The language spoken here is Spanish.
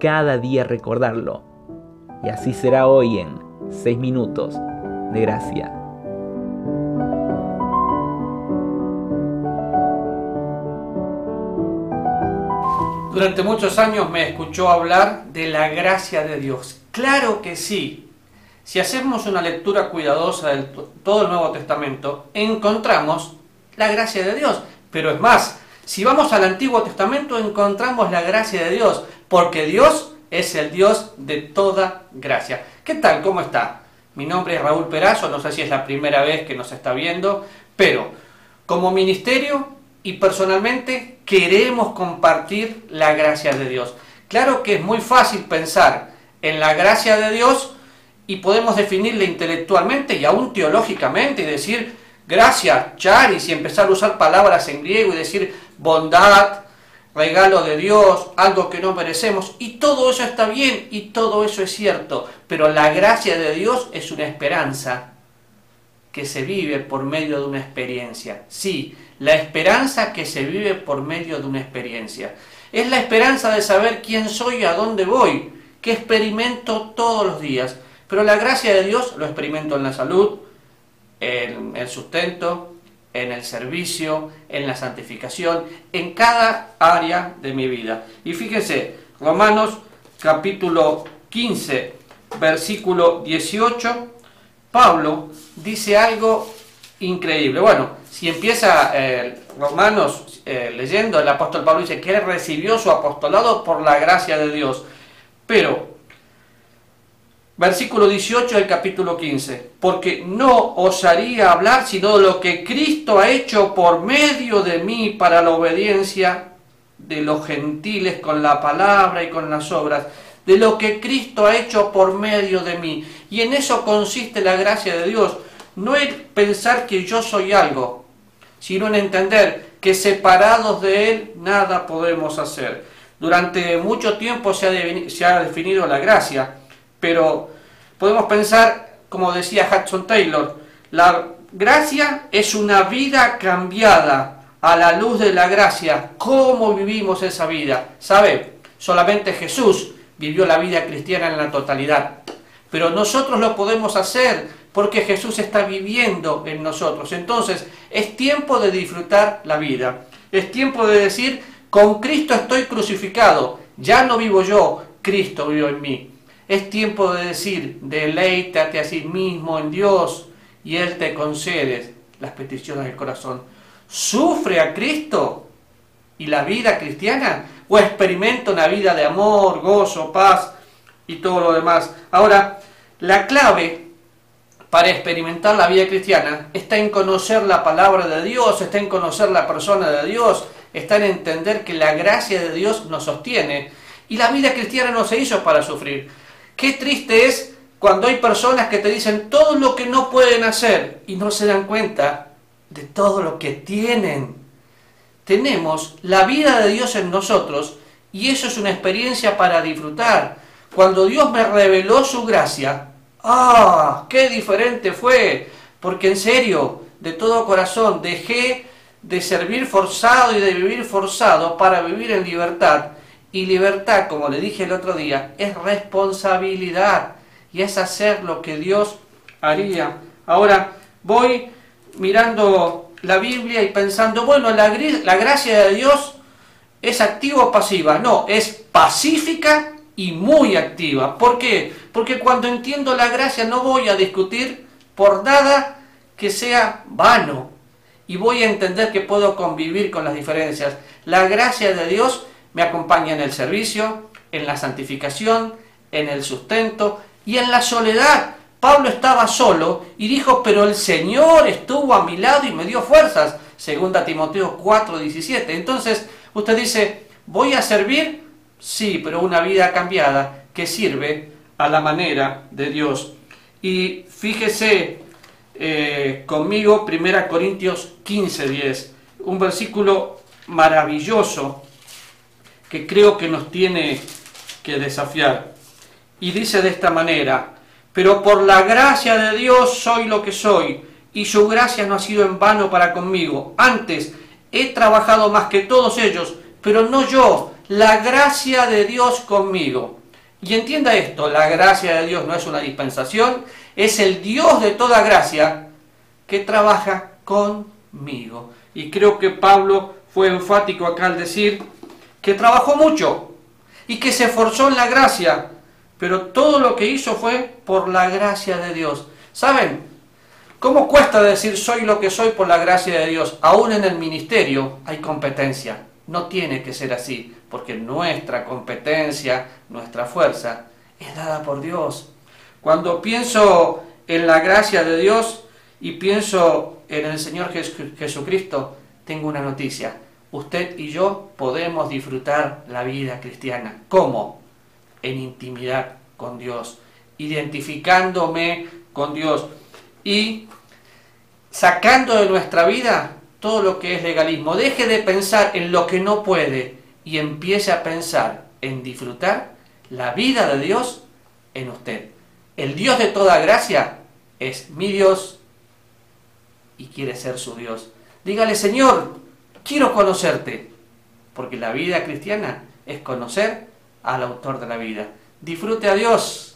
cada día recordarlo. Y así será hoy en 6 minutos de gracia. Durante muchos años me escuchó hablar de la gracia de Dios. Claro que sí. Si hacemos una lectura cuidadosa de todo el Nuevo Testamento, encontramos la gracia de Dios. Pero es más, si vamos al Antiguo Testamento encontramos la gracia de Dios, porque Dios es el Dios de toda gracia. ¿Qué tal? ¿Cómo está? Mi nombre es Raúl Perazo, no sé si es la primera vez que nos está viendo, pero como ministerio y personalmente queremos compartir la gracia de Dios. Claro que es muy fácil pensar en la gracia de Dios y podemos definirla intelectualmente y aún teológicamente y decir gracia, charis y empezar a usar palabras en griego y decir bondad, regalo de Dios, algo que no merecemos y todo eso está bien y todo eso es cierto, pero la gracia de Dios es una esperanza que se vive por medio de una experiencia. Sí, la esperanza que se vive por medio de una experiencia. Es la esperanza de saber quién soy y a dónde voy, que experimento todos los días. Pero la gracia de Dios lo experimento en la salud, en el sustento, en el servicio, en la santificación, en cada área de mi vida. Y fíjense, Romanos capítulo 15, versículo 18, Pablo dice algo increíble. Bueno, si empieza eh, Romanos eh, leyendo, el apóstol Pablo dice que él recibió su apostolado por la gracia de Dios. Pero, versículo 18 del capítulo 15, porque no osaría hablar sino de lo que Cristo ha hecho por medio de mí para la obediencia de los gentiles con la palabra y con las obras, de lo que Cristo ha hecho por medio de mí. Y en eso consiste la gracia de Dios no es pensar que yo soy algo, sino en entender que separados de Él nada podemos hacer. Durante mucho tiempo se ha, definido la gracia, pero podemos pensar, como decía Hudson Taylor, la gracia es una vida cambiada a la luz de la gracia. ¿Cómo vivimos esa vida? ¿Sabe? Solamente Jesús vivió la vida cristiana en la totalidad. Pero nosotros lo podemos hacer porque Jesús está viviendo en nosotros. Entonces, es tiempo de disfrutar la vida. Es tiempo de decir, con Cristo estoy crucificado. Ya no vivo yo, Cristo vive en mí. Es tiempo de decir, deleítate a sí mismo en Dios y Él te concede las peticiones del corazón. ¿Sufre a Cristo y la vida cristiana? ¿O experimenta una vida de amor, gozo, paz y todo lo demás? Ahora, la clave para experimentar la vida cristiana está en conocer la palabra de Dios, está en conocer la persona de Dios, está en entender que la gracia de Dios nos sostiene. Y la vida cristiana no se hizo para sufrir. Qué triste es cuando hay personas que te dicen todo lo que no pueden hacer y no se dan cuenta de todo lo que tienen. Tenemos la vida de Dios en nosotros y eso es una experiencia para disfrutar. Cuando Dios me reveló su gracia, ¡Ah! ¡Qué diferente fue! Porque en serio, de todo corazón, dejé de servir forzado y de vivir forzado para vivir en libertad. Y libertad, como le dije el otro día, es responsabilidad y es hacer lo que Dios haría. Ahora voy mirando la Biblia y pensando, bueno, la, la gracia de Dios es activa o pasiva. No, es pacífica y muy activa. ¿Por qué? Porque cuando entiendo la gracia no voy a discutir por nada que sea vano y voy a entender que puedo convivir con las diferencias. La gracia de Dios me acompaña en el servicio, en la santificación, en el sustento y en la soledad. Pablo estaba solo y dijo, pero el Señor estuvo a mi lado y me dio fuerzas. Segunda Timoteo 4:17. Entonces usted dice, voy a servir Sí, pero una vida cambiada que sirve a la manera de Dios. Y fíjese eh, conmigo 1 Corintios 15, 10, un versículo maravilloso que creo que nos tiene que desafiar. Y dice de esta manera, pero por la gracia de Dios soy lo que soy, y su gracia no ha sido en vano para conmigo. Antes he trabajado más que todos ellos, pero no yo, la gracia de Dios conmigo. Y entienda esto, la gracia de Dios no es una dispensación, es el Dios de toda gracia que trabaja conmigo. Y creo que Pablo fue enfático acá al decir que trabajó mucho y que se esforzó en la gracia, pero todo lo que hizo fue por la gracia de Dios. ¿Saben? ¿Cómo cuesta decir soy lo que soy por la gracia de Dios? Aún en el ministerio hay competencia. No tiene que ser así, porque nuestra competencia, nuestra fuerza, es dada por Dios. Cuando pienso en la gracia de Dios y pienso en el Señor Jesucristo, tengo una noticia. Usted y yo podemos disfrutar la vida cristiana. ¿Cómo? En intimidad con Dios, identificándome con Dios y sacando de nuestra vida todo lo que es legalismo. Deje de pensar en lo que no puede y empiece a pensar en disfrutar la vida de Dios en usted. El Dios de toda gracia es mi Dios y quiere ser su Dios. Dígale, Señor, quiero conocerte, porque la vida cristiana es conocer al autor de la vida. Disfrute a Dios